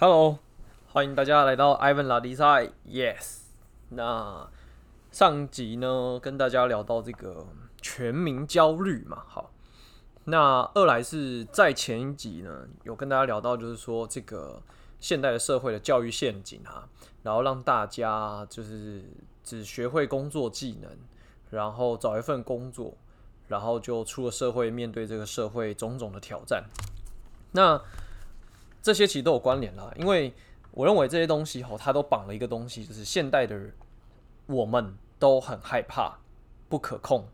Hello，欢迎大家来到 Ivan 拉力赛。Yes，那上集呢，跟大家聊到这个全民焦虑嘛。好，那二来是在前一集呢，有跟大家聊到，就是说这个现代的社会的教育陷阱啊，然后让大家就是只学会工作技能，然后找一份工作，然后就出了社会，面对这个社会种种的挑战。那这些其实都有关联啦，因为我认为这些东西吼，它都绑了一个东西，就是现代的我们都很害怕不可控、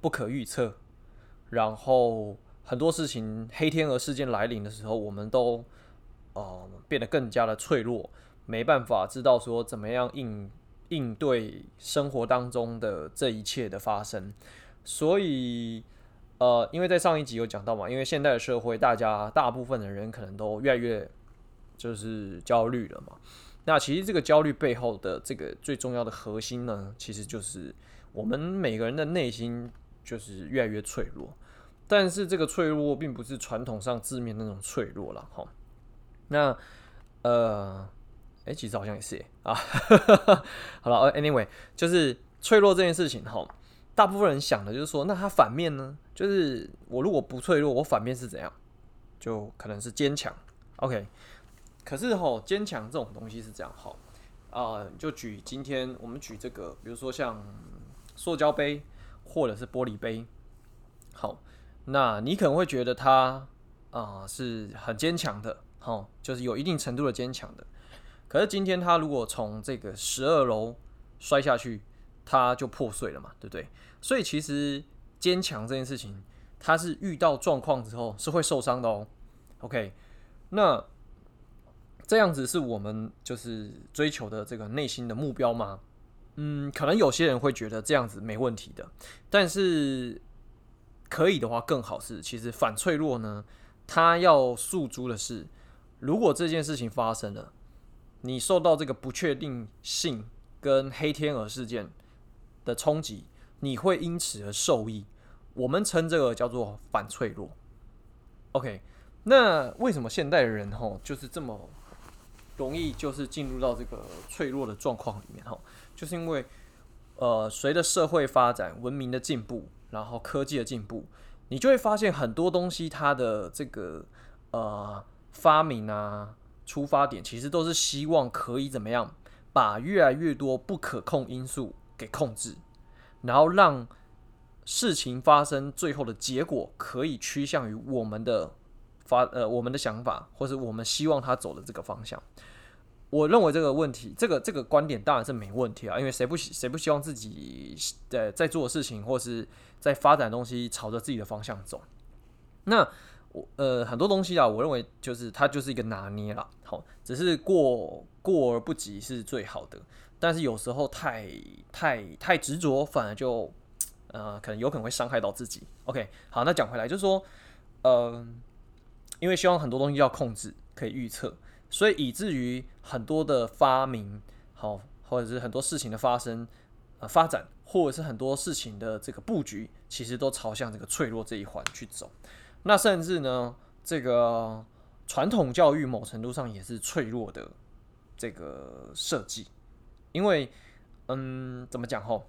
不可预测，然后很多事情黑天鹅事件来临的时候，我们都呃变得更加的脆弱，没办法知道说怎么样应应对生活当中的这一切的发生，所以。呃，因为在上一集有讲到嘛，因为现代的社会，大家大部分的人可能都越来越就是焦虑了嘛。那其实这个焦虑背后的这个最重要的核心呢，其实就是我们每个人的内心就是越来越脆弱。但是这个脆弱并不是传统上字面那种脆弱了哈。那呃，哎，其实好像也是啊。好了，Anyway，就是脆弱这件事情哈。大部分人想的就是说，那它反面呢？就是我如果不脆弱，我反面是怎样？就可能是坚强。OK，可是吼，坚强这种东西是这样吼啊、就举今天我们举这个，比如说像塑胶杯或者是玻璃杯，好，那你可能会觉得它啊、是很坚强的，好，就是有一定程度的坚强的。可是今天它如果从这个十二楼摔下去，它就破碎了嘛，对不对？所以其实坚强这件事情，它是遇到状况之后是会受伤的哦。OK，那这样子是我们就是追求的这个内心的目标吗？嗯，可能有些人会觉得这样子没问题的，但是可以的话更好是，其实反脆弱呢，它要诉诸的是，如果这件事情发生了，你受到这个不确定性跟黑天鹅事件的冲击，你会因此而受益。我们称这个叫做反脆弱。OK，那为什么现代人吼就是这么容易就是进入到这个脆弱的状况里面吼？就是因为呃，随着社会发展、文明的进步，然后科技的进步，你就会发现很多东西它的这个呃发明啊、出发点，其实都是希望可以怎么样，把越来越多不可控因素。给控制，然后让事情发生，最后的结果可以趋向于我们的发呃我们的想法，或是我们希望他走的这个方向。我认为这个问题，这个这个观点当然是没问题啊，因为谁不谁不希望自己在在做的事情，或是在发展东西朝着自己的方向走？那我呃很多东西啊，我认为就是它就是一个拿捏啦，好，只是过过而不及是最好的。但是有时候太太太执着，反而就 呃可能有可能会伤害到自己。OK，好，那讲回来就是说，呃，因为希望很多东西要控制，可以预测，所以以至于很多的发明，好，或者是很多事情的发生呃发展，或者是很多事情的这个布局，其实都朝向这个脆弱这一环去走。那甚至呢，这个传统教育某程度上也是脆弱的这个设计。因为，嗯，怎么讲吼？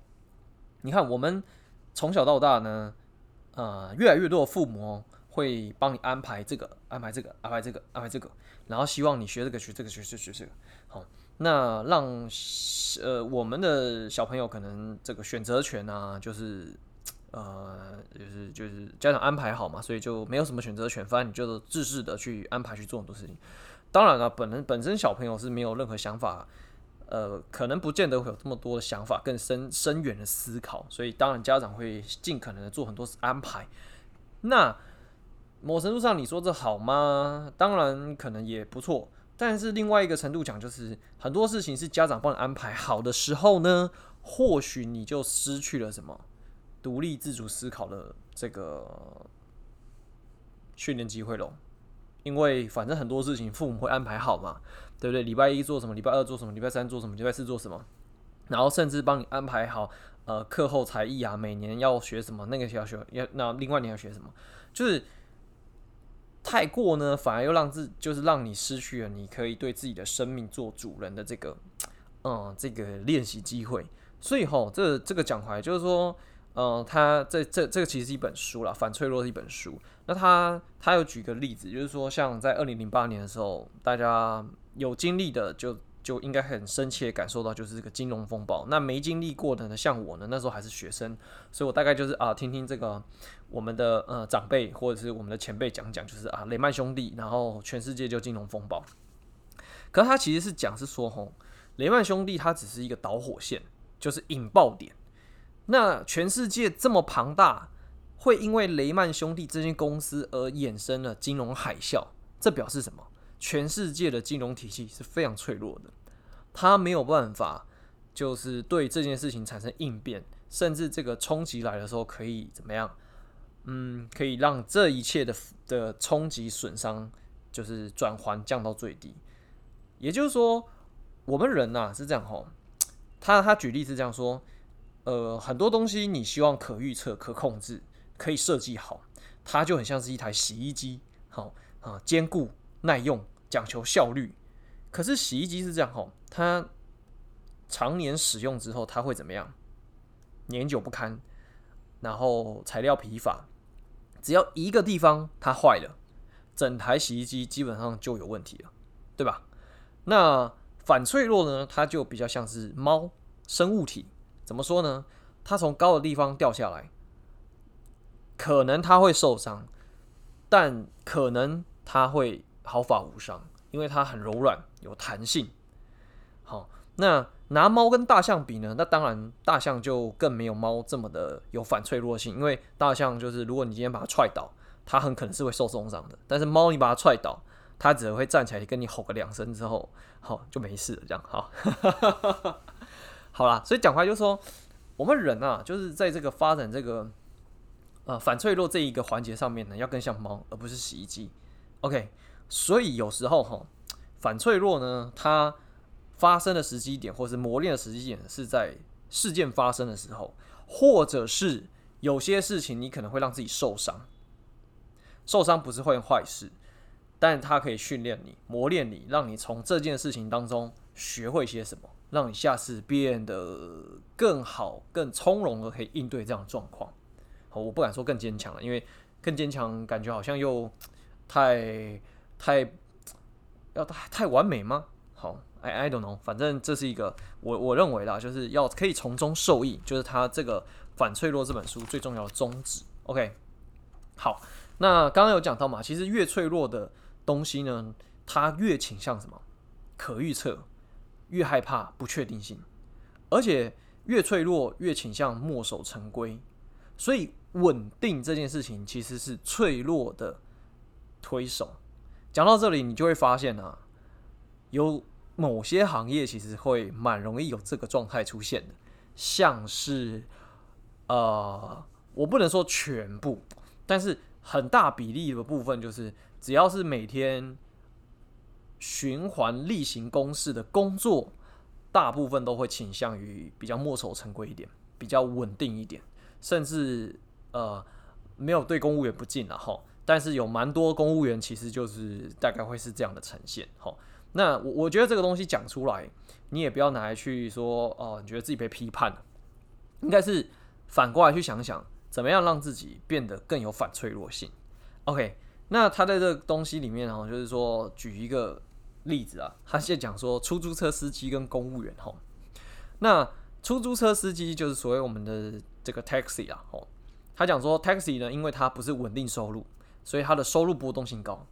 你看，我们从小到大呢，呃，越来越多的父母会帮你安排这个，安排这个，安排这个，安排这个，然后希望你学这个，学这个，学这，学这个。好，那让呃我们的小朋友可能这个选择权啊，就是呃，就是就是家长安排好嘛，所以就没有什么选择权，反正你就自私的去安排去做很多事情。当然了，本人本身小朋友是没有任何想法。呃，可能不见得会有这么多的想法，更深深远的思考，所以当然家长会尽可能的做很多安排。那某程度上，你说这好吗？当然可能也不错，但是另外一个程度讲，就是很多事情是家长帮你安排好的时候呢，或许你就失去了什么独立自主思考的这个训练机会了。因为反正很多事情父母会安排好嘛，对不对？礼拜一做什么，礼拜二做什么，礼拜三做什么，礼拜四做什么，然后甚至帮你安排好，呃，课后才艺啊，每年要学什么，那个要学要那另外你要学什么，就是太过呢，反而又让自就是让你失去了你可以对自己的生命做主人的这个，嗯，这个练习机会。所以吼，这这个讲回来就是说，嗯，他这这这个其实是一本书啦，反脆弱的一本书。那他他有举个例子，就是说，像在二零零八年的时候，大家有经历的就就应该很深切感受到，就是这个金融风暴。那没经历过的呢，像我呢，那时候还是学生，所以我大概就是啊，听听这个我们的呃长辈或者是我们的前辈讲讲，就是啊雷曼兄弟，然后全世界就金融风暴。可他其实是讲是说，吼，雷曼兄弟它只是一个导火线。就是引爆点。那全世界这么庞大，会因为雷曼兄弟这间公司而衍生了金融海啸。这表示什么？全世界的金融体系是非常脆弱的，它没有办法，就是对这件事情产生应变，甚至这个冲击来的时候可以怎么样？嗯，可以让这一切的的冲击损伤就是转换降到最低。也就是说，我们人呐、啊、是这样吼。他他举例是这样说，呃，很多东西你希望可预测、可控制、可以设计好，它就很像是一台洗衣机，好啊，坚固耐用，讲求效率。可是洗衣机是这样吼，它常年使用之后，它会怎么样？年久不堪，然后材料疲乏，只要一个地方它坏了，整台洗衣机基本上就有问题了，对吧？那反脆弱呢，它就比较像是猫生物体，怎么说呢？它从高的地方掉下来，可能它会受伤，但可能它会毫发无伤，因为它很柔软，有弹性。好，那拿猫跟大象比呢？那当然，大象就更没有猫这么的有反脆弱性，因为大象就是如果你今天把它踹倒，它很可能是会受重伤的，但是猫你把它踹倒。它只会站起来跟你吼个两声之后，好就没事了，这样好。好啦，所以讲回来就是说，我们人啊，就是在这个发展这个呃反脆弱这一个环节上面呢，要更像猫，而不是洗衣机。OK，所以有时候哈，反脆弱呢，它发生的时机点，或是磨练的时机点，是在事件发生的时候，或者是有些事情你可能会让自己受伤，受伤不是会坏事。但它可以训练你、磨练你，让你从这件事情当中学会些什么，让你下次变得更好、更从容的可以应对这样的状况。好，我不敢说更坚强了，因为更坚强感觉好像又太太要太太完美吗？好，I I don't know，反正这是一个我我认为啦，就是要可以从中受益，就是他这个《反脆弱》这本书最重要的宗旨。OK，好，那刚刚有讲到嘛，其实越脆弱的。东西呢，它越倾向什么？可预测，越害怕不确定性，而且越脆弱越倾向墨守成规。所以稳定这件事情其实是脆弱的推手。讲到这里，你就会发现啊，有某些行业其实会蛮容易有这个状态出现的，像是呃，我不能说全部，但是很大比例的部分就是。只要是每天循环例行公事的工作，大部分都会倾向于比较墨守成规一点，比较稳定一点，甚至呃没有对公务员不敬了哈。但是有蛮多公务员其实就是大概会是这样的呈现哈。那我我觉得这个东西讲出来，你也不要拿来去说哦、你觉得自己被批判了，应该是反过来去想想，怎么样让自己变得更有反脆弱性。OK。那他在这个东西里面哈，就是说举一个例子啊，他现在讲说出租车司机跟公务员哈，那出租车司机就是所谓我们的这个 taxi 啊，吼，他讲说 taxi 呢，因为它不是稳定收入，所以它的收入波动性高。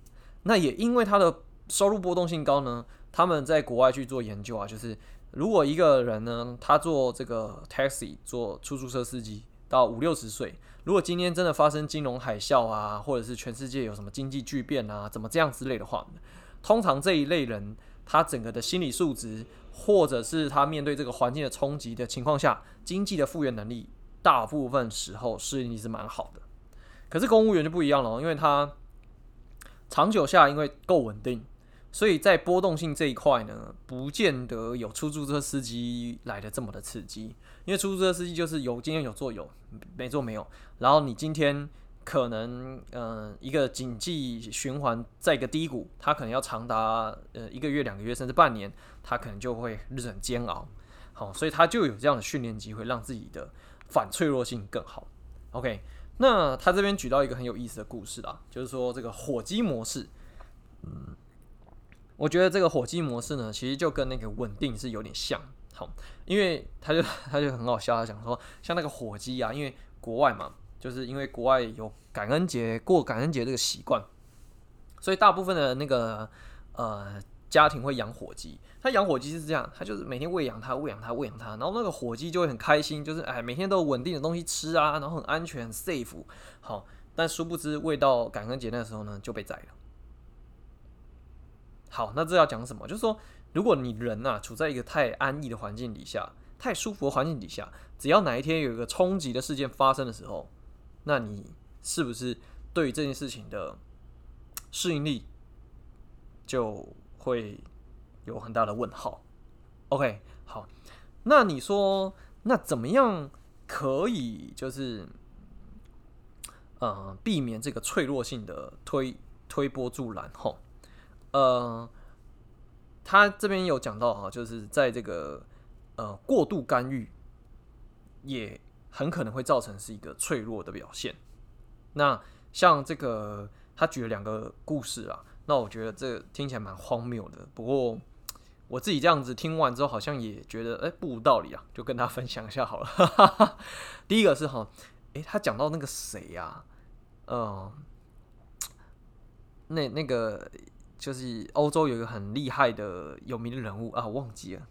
那也因为它的收入波动性高呢，他们在国外去做研究啊，就是如果一个人呢，他做这个 taxi 做出租车司机到五六十岁。如果今天真的发生金融海啸啊，或者是全世界有什么经济巨变啊，怎么这样之类的话，通常这一类人他整个的心理素质，或者是他面对这个环境的冲击的情况下，经济的复原能力，大部分时候适应力是蛮好的。可是公务员就不一样了，因为他长久下，因为够稳定。所以在波动性这一块呢，不见得有出租车司机来的这么的刺激，因为出租车司机就是有今天有做有，没做没有。然后你今天可能嗯、呃、一个经济循环在一个低谷，它可能要长达呃一个月、两个月甚至半年，它可能就会日子很煎熬。好，所以他就有这样的训练机会，让自己的反脆弱性更好。OK，那他这边举到一个很有意思的故事啦，就是说这个火鸡模式。嗯，我觉得这个火鸡模式呢，其实就跟那个稳定是有点像。好，因为他就 他就很好笑，他讲说像那个火鸡啊，因为国外嘛，就是因为国外有感恩节过感恩节这个习惯，所以大部分的那个呃。家庭会养火鸡，他养火鸡是这样，他就是每天喂养它，喂养它，喂养它，然后那个火鸡就会很开心，就是哎，每天都有稳定的东西吃啊，然后很安全、很 safe，好，但殊不知，喂到感恩节那时候呢，就被宰了。好，那这要讲什么？就是说，如果你人呐、啊、处在一个太安逸的环境底下，太舒服的环境底下，只要哪一天有一个冲击的事件发生的时候，那你是不是对这件事情的适应力就？会有很大的问号。OK，好，那你说，那怎么样可以就是，呃，避免这个脆弱性的推推波助澜？吼，呃，他这边有讲到哈，就是在这个呃过度干预，也很可能会造成是一个脆弱的表现。那像这个，他举了两个故事啊。那我觉得这听起来蛮荒谬的，不过我自己这样子听完之后，好像也觉得哎不无道理啊，就跟他分享一下好了。第一个是哈，哎他讲到那个谁呀，嗯，那那个就是欧洲有一个很厉害的有名的人物啊，我忘记了，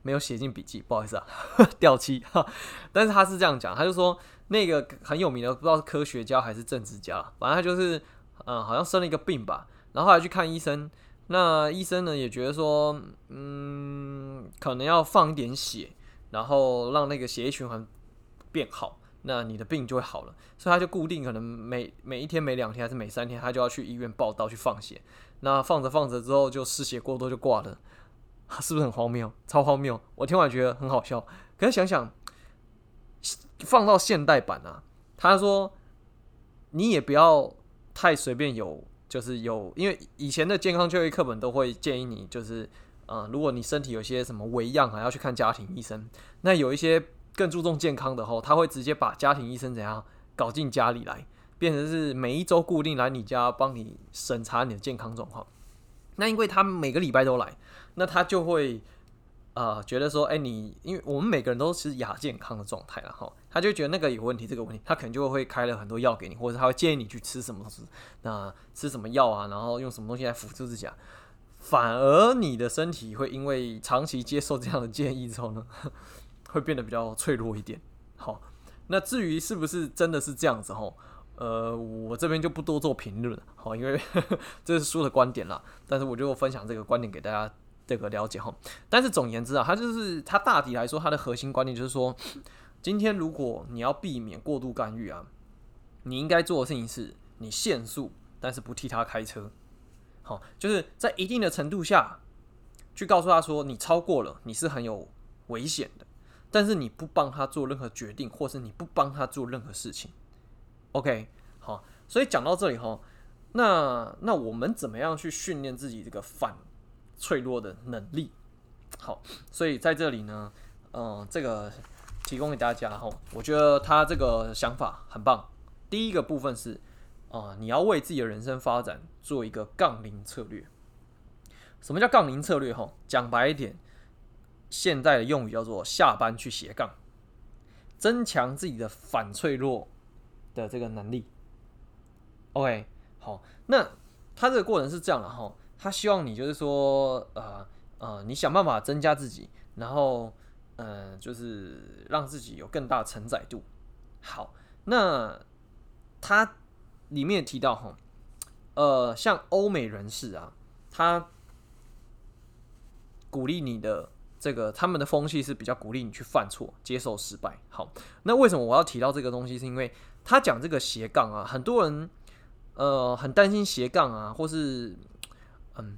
没有写进笔记，不好意思啊，掉漆。但是他是这样讲，他就说那个很有名的，不知道是科学家还是政治家，反正他就是。嗯，好像生了一个病吧，然后后来去看医生，那医生呢也觉得说，嗯，可能要放一点血，然后让那个血液循环变好，那你的病就会好了。所以他就固定可能每每一天、每两天还是每三天，他就要去医院报到去放血。那放着放着之后就失血过多就挂了，是不是很荒谬？超荒谬！我听完觉得很好笑。可是想想放到现代版啊，他说你也不要。太随便有，就是有，因为以前的健康教育课本都会建议你，就是，呃，如果你身体有些什么微恙啊，要去看家庭医生。那有一些更注重健康的吼，他会直接把家庭医生怎样搞进家里来，变成是每一周固定来你家帮你审查你的健康状况。那因为他每个礼拜都来，那他就会。啊、呃，觉得说，哎、你因为我们每个人都是亚健康的状态了哈，他就觉得那个有问题，这个问题，他可能就会开了很多药给你，或者他会建议你去吃什么东西，那吃什么药啊，然后用什么东西来辅助自己啊，反而你的身体会因为长期接受这样的建议之后呢，会变得比较脆弱一点。好，那至于是不是真的是这样子哈，呃，我这边就不多做评论，好，因为 这是书的观点啦，但是我就分享这个观点给大家。这个了解哈，但是总言之啊，他就是他大体来说，他的核心观念就是说，今天如果你要避免过度干预啊，你应该做的事情是，你限速，但是不替他开车，好，就是在一定的程度下去告诉他说，你超过了，你是很有危险的，但是你不帮他做任何决定，或是你不帮他做任何事情，OK，好，所以讲到这里哈，那那我们怎么样去训练自己这个反脆弱的能力，好，所以在这里呢，嗯、呃，这个提供给大家哈，我觉得他这个想法很棒。第一个部分是啊、你要为自己的人生发展做一个杠铃策略。什么叫杠铃策略？哈，讲白一点，现在的用语叫做下班去斜杠，增强自己的反脆弱的这个能力。OK，好，那他这个过程是这样的哈。他希望你就是说，呃呃，你想办法增加自己，然后，呃，就是让自己有更大承载度。好，那他里面提到哈，呃，像欧美人士啊，他鼓励你的这个，他们的风气是比较鼓励你去犯错，接受失败。好，那为什么我要提到这个东西？是因为他讲这个斜杠啊，很多人呃很担心斜杠啊，或是。嗯，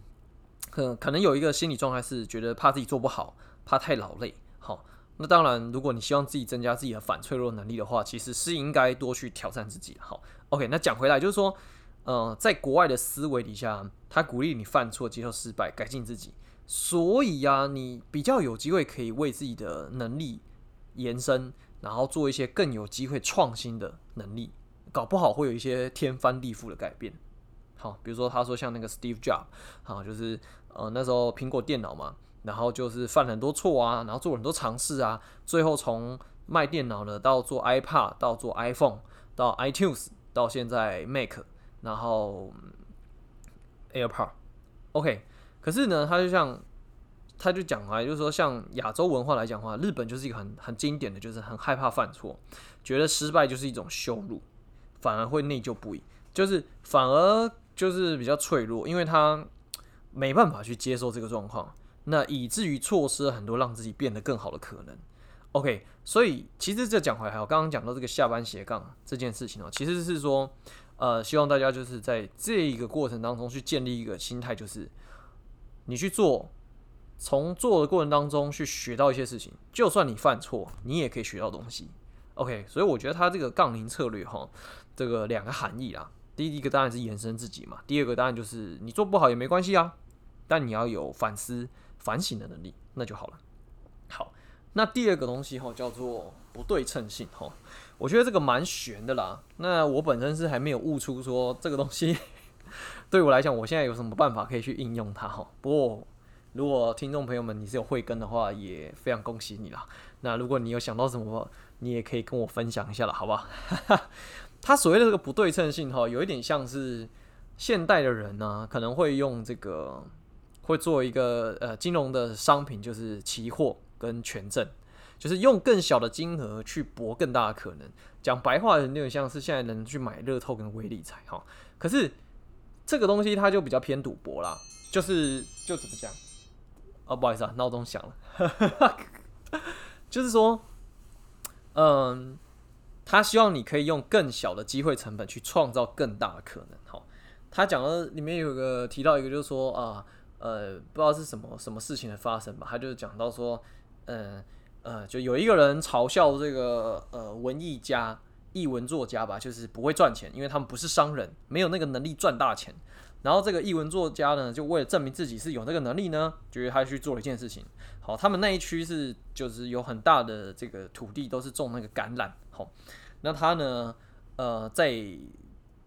可可能有一个心理状态是觉得怕自己做不好，怕太劳累。好，那当然，如果你希望自己增加自己的反脆弱能力的话，其实是应该多去挑战自己。好，OK，那讲回来就是说，呃，在国外的思维底下，他鼓励你犯错、接受失败、改进自己，所以呀、你比较有机会可以为自己的能力延伸，然后做一些更有机会创新的能力，搞不好会有一些天翻地覆的改变。好，比如说他说像那个 Steve Jobs，好，就是呃那时候苹果电脑嘛。然后就是犯很多错啊，然后做了很多尝试啊，最后从卖电脑的到做 iPad，到做 iPhone，到 iTunes，到现在 Mac，然后 AirPod，OK。可是呢，他就像他就讲啊，就是说像亚洲文化来讲的话，日本就是一个很很经典的就是很害怕犯错，觉得失败就是一种羞辱，反而会内疚不已，就是反而就是比较脆弱，因为他没办法去接受这个状况。那以至于错失了很多让自己变得更好的可能。OK，所以其实这讲回来，我刚刚讲到这个下班斜杠这件事情哦，其实是说，呃，希望大家就是在这一个过程当中去建立一个心态，就是你去做，从做的过程当中去学到一些事情，就算你犯错，你也可以学到东西。OK，所以我觉得它这个杠铃策略哈，这个两个含义啊，第一个当然是延伸自己嘛，第二个当然就是你做不好也没关系啊，但你要有反思。反省的能力，那就好了。好，那第二个东西哈叫做不对称性哈，我觉得这个蛮玄的啦。那我本身是还没有悟出说这个东西 对我来讲，我现在有什么办法可以去应用它哈。不过如果听众朋友们你是有慧根的话，也非常恭喜你啦。那如果你有想到什么，你也可以跟我分享一下了，好不好？他所谓的这个不对称性哈，有一点像是现代的人呢，可能会用这个。会做一个呃金融的商品，就是期货跟权证，就是用更小的金额去博更大的可能。讲白话的，有点像是现在人去买乐透跟威力彩哈。可是这个东西它就比较偏赌博啦，就是就怎么讲？哦，不好意思啊，闹钟响了。就是说，嗯，他希望你可以用更小的机会成本去创造更大的可能。哈，他讲的里面有个提到一个，就是说啊。呃不知道是什么什么事情的发生吧，他就讲到说，呃呃，就有一个人嘲笑这个呃文艺家、译文作家吧，就是不会赚钱，因为他们不是商人，没有那个能力赚大钱。然后这个译文作家呢，就为了证明自己是有那个能力呢，觉得他去做了一件事情。好，他们那一区是就是有很大的这个土地，都是种那个橄榄。好，那他呢，呃，在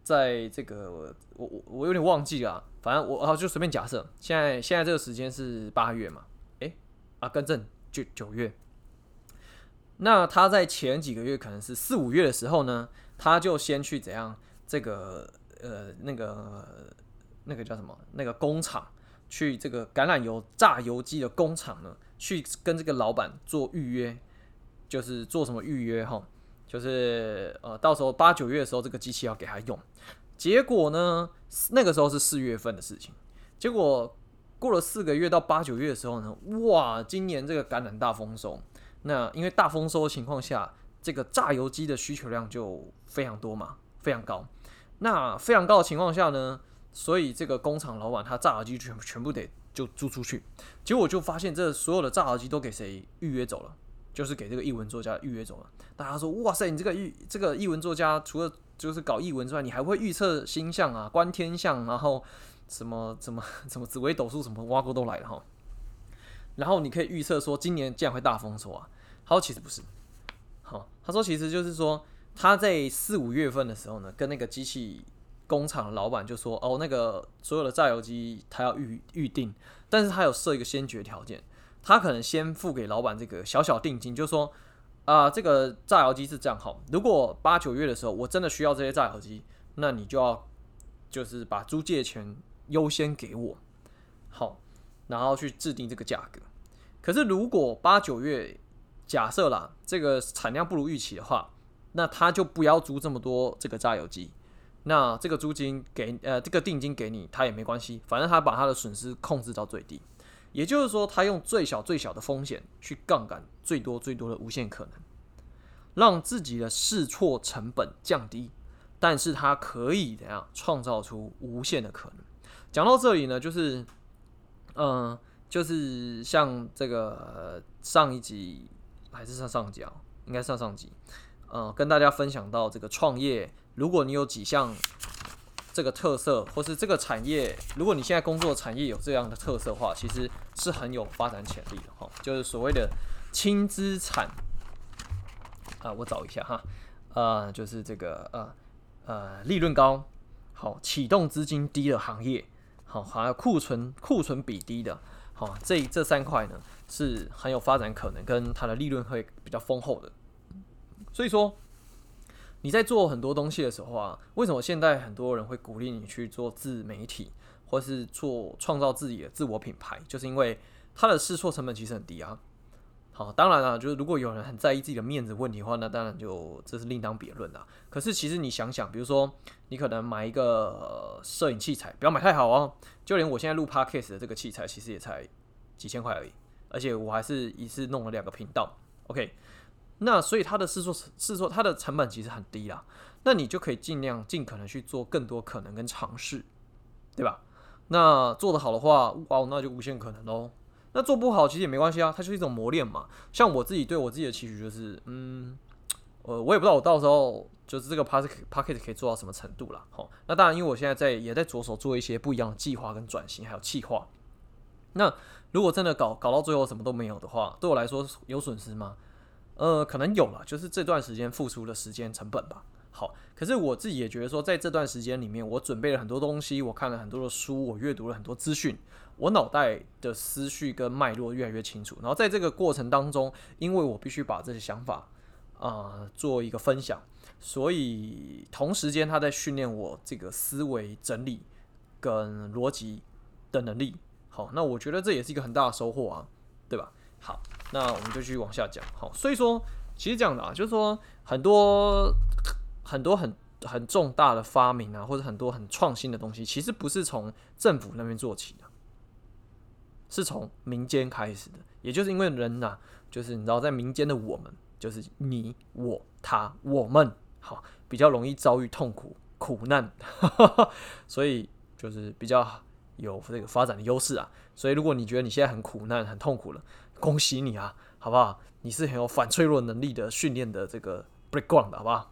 在这个我我我有点忘记了。反正我啊，就随便假设，现在现在这个时间是八月嘛，诶，啊，更正就九月。那他在前几个月可能是四五月的时候呢，他就先去怎样？这个呃，那个那个叫什么？那个工厂去这个橄榄油榨油机的工厂呢，去跟这个老板做预约，就是做什么预约哈？就是呃，到时候八九月的时候，这个机器要给他用。结果呢，那个时候是四月份的事情。结果过了四个月到八九月的时候呢，哇，今年这个橄榄大丰收。那因为大丰收的情况下，这个榨油机的需求量就非常多嘛，非常高。那非常高的情况下呢，所以这个工厂老板他榨油机全全部得就租出去。结果就发现这所有的榨油机都给谁预约走了，就是给这个译文作家预约走了。大家说，哇塞，你这个预这个译文作家除了就是搞译文之外，你还会预测星象啊、观天象，然后什么什么什么紫微斗数什么挖沟都来了哈。然后你可以预测说今年竟然会大丰收啊？他说其实不是，好，他说其实就是说他在四五月份的时候呢，跟那个机器工厂的老板就说哦，那个所有的榨油机他要预预定，但是他有设一个先决条件，他可能先付给老板这个小小定金，就是说。啊，这个榨油机是这样好。如果八九月的时候我真的需要这些榨油机，那你就要就是把租借权优先给我，好，然后去制定这个价格。可是如果八九月假设啦，这个产量不如预期的话，那他就不要租这么多这个榨油机。那这个租金给呃这个定金给你，他也没关系，反正他把他的损失控制到最低。也就是说，他用最小最小的风险去杠杆最多最多的无限可能，让自己的试错成本降低，但是他可以怎样创造出无限的可能？讲到这里呢，就是，嗯、就是像这个上一集还是上上集啊，应该上上集，呃，跟大家分享到这个创业，如果你有几项这个特色，或是这个产业，如果你现在工作产业有这样的特色的话，其实是很有发展潜力的哈，就是所谓的轻资产啊，我找一下哈，呃，就是这个呃呃利润高，好启动资金低的行业，好还有库存库存比低的。好，这这三块呢是很有发展可能，跟它的利润会比较丰厚的。所以说，你在做很多东西的时候啊，为什么现在很多人会鼓励你去做自媒体，或是做创造自己的自我品牌，就是因为它的试错成本其实很低啊。好，当然了，就是如果有人很在意自己的面子问题的话，那当然就这是另当别论了。可是其实你想想，比如说你可能买一个摄影器材，不要买太好哦。就连我现在录 Podcast 的这个器材，其实也才几千块而已，而且我还是一次弄了两个频道。OK，那所以它的试错试错它的成本其实很低啦。那你就可以尽量尽可能去做更多可能跟尝试，对吧？那做得好的话，哇，那就无限可能喽。那做不好其实也没关系啊，它就是一种磨练嘛。像我自己对我自己的期许就是，嗯，呃，我也不知道我到时候就是这个 podcast 可以做到什么程度啦。好，那当然，因为我现在在也在着手做一些不一样的计划跟转型，还有企划。那如果真的搞搞到最后什么都没有的话，对我来说有损失吗？呃，可能有了，就是这段时间付出的时间成本吧。好，可是我自己也觉得说，在这段时间里面，我准备了很多东西，我看了很多的书，我阅读了很多资讯，我脑袋的思绪跟脉络越来越清楚。然后在这个过程当中，因为我必须把这些想法啊、做一个分享，所以同时间他在训练我这个思维整理跟逻辑的能力。好，那我觉得这也是一个很大的收获啊，对吧？好，那我们就继续往下讲。好，所以说其实这样的啊，就是说很多。很多很很重大的发明啊，或者很多很创新的东西，其实不是从政府那边做起的，是从民间开始的。也就是因为人呐、就是你知道，在民间的我们，就是你、我、他、我们，好，比较容易遭遇痛苦、苦难，所以就是比较有这个发展的优势啊。所以如果你觉得你现在很苦难、很痛苦了，恭喜你啊，好不好？你是很有反脆弱能力的训练的这个 background，好不好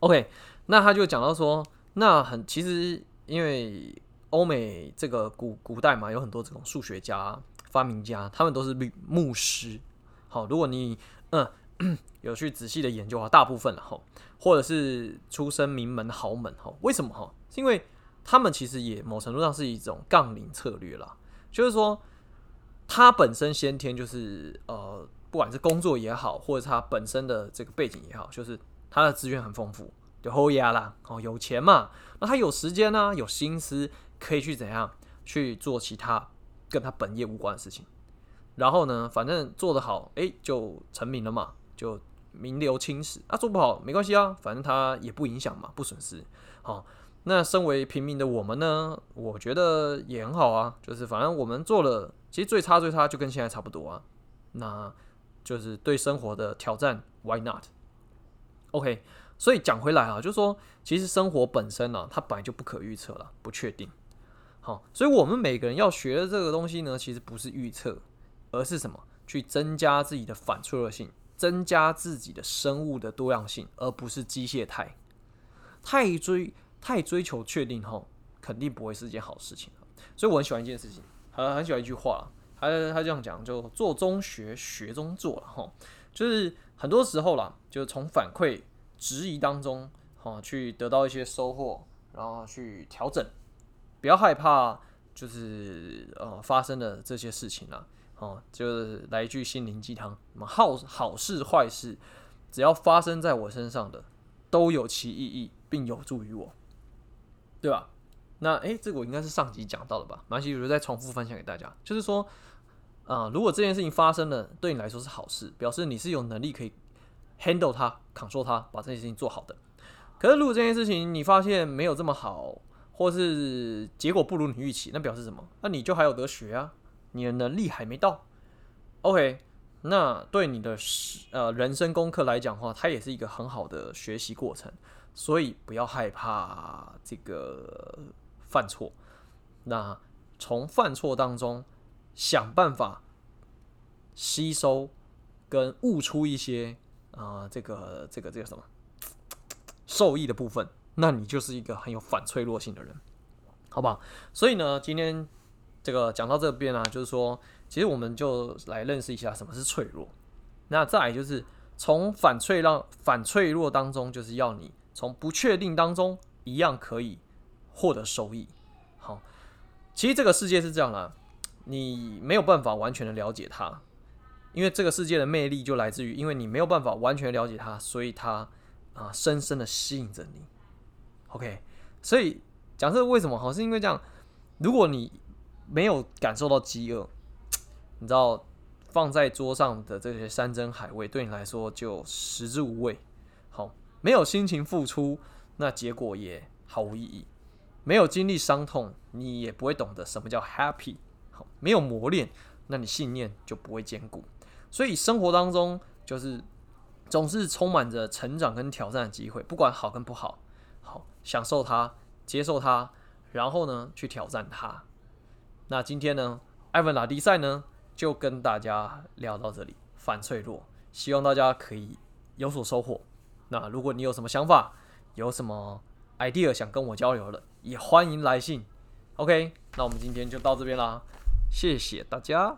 ？OK，那他就讲到说，那很其实因为欧美这个古古代嘛，有很多这种数学家、发明家，他们都是律牧师。好，如果你嗯 有去仔细的研究啊，大部分哈，或者是出身名门豪门哈，为什么哈？是因为他们其实也某程度上是一种杠铃策略啦，就是说他本身先天就是呃，不管是工作也好，或者他本身的这个背景也好，就是。他的资源很丰富，就后压啦，哦，有钱嘛，那他有时间呢、有心思可以去怎样去做其他跟他本业无关的事情。然后呢，反正做得好，诶，就成名了嘛，就名留青史。啊，做不好没关系啊，反正他也不影响嘛，不损失。好，那身为平民的我们呢，我觉得也很好啊，就是反正我们做了，其实最差最差就跟现在差不多啊。那就是对生活的挑战，Why not？OK，所以讲回来啊，就是说，其实生活本身呢、它本来就不可预测了，不确定。好，所以我们每个人要学的这个东西呢，其实不是预测，而是什么？去增加自己的反脆弱性，增加自己的生物的多样性，而不是机械态。太追太追求确定后，肯定不会是一件好事情。所以我很喜欢一件事情，很很喜欢一句话，他他这样讲，就做中学，学中做了哈。就是很多时候啦，就是从反馈、质疑当中，哈，去得到一些收获，然后去调整，不要害怕，就是呃发生的这些事情啦，哦，就是来一句心灵鸡汤，什么好好事坏事，只要发生在我身上的，都有其意义，并有助于我，对吧？那诶，这个我应该是上集讲到的吧？马西，我就再重复分享给大家，就是说。啊、如果这件事情发生了，对你来说是好事，表示你是有能力可以 handle 它、扛住它，把这件事情做好的。可是如果这件事情你发现没有这么好，或是结果不如你预期，那表示什么？那你就还有得学啊，你的能力还没到。OK，那对你的呃人生功课来讲的话，它也是一个很好的学习过程，所以不要害怕这个犯错。那从犯错当中。想办法吸收跟悟出一些啊、这个这个这个什么受益的部分，那你就是一个很有反脆弱性的人，好不好？所以呢，今天这个讲到这边啊，就是说，其实我们就来认识一下什么是脆弱。那再来就是从反脆弱反脆弱当中，就是要你从不确定当中一样可以获得收益。好，其实这个世界是这样啦，你没有办法完全的了解它。因为这个世界的魅力就来自于，因为你没有办法完全了解它，所以它啊深深的吸引着你。OK，所以假设为什么？好，是因为这样，如果你没有感受到饥饿，你知道放在桌上的这些山珍海味对你来说就食之无味。没有心情付出，那结果也毫无意义。没有经历伤痛，你也不会懂得什么叫 happy。好，没有磨练，那你信念就不会坚固。所以生活当中就是总是充满着成长跟挑战的机会，不管好跟不好，好享受它，接受它，然后呢去挑战它。那今天呢，艾文拉迪赛呢就跟大家聊到这里，反脆弱，希望大家可以有所收获。那如果你有什么想法，有什么 idea 想跟我交流的，也欢迎来信。OK，那我们今天就到这边啦，谢谢大家。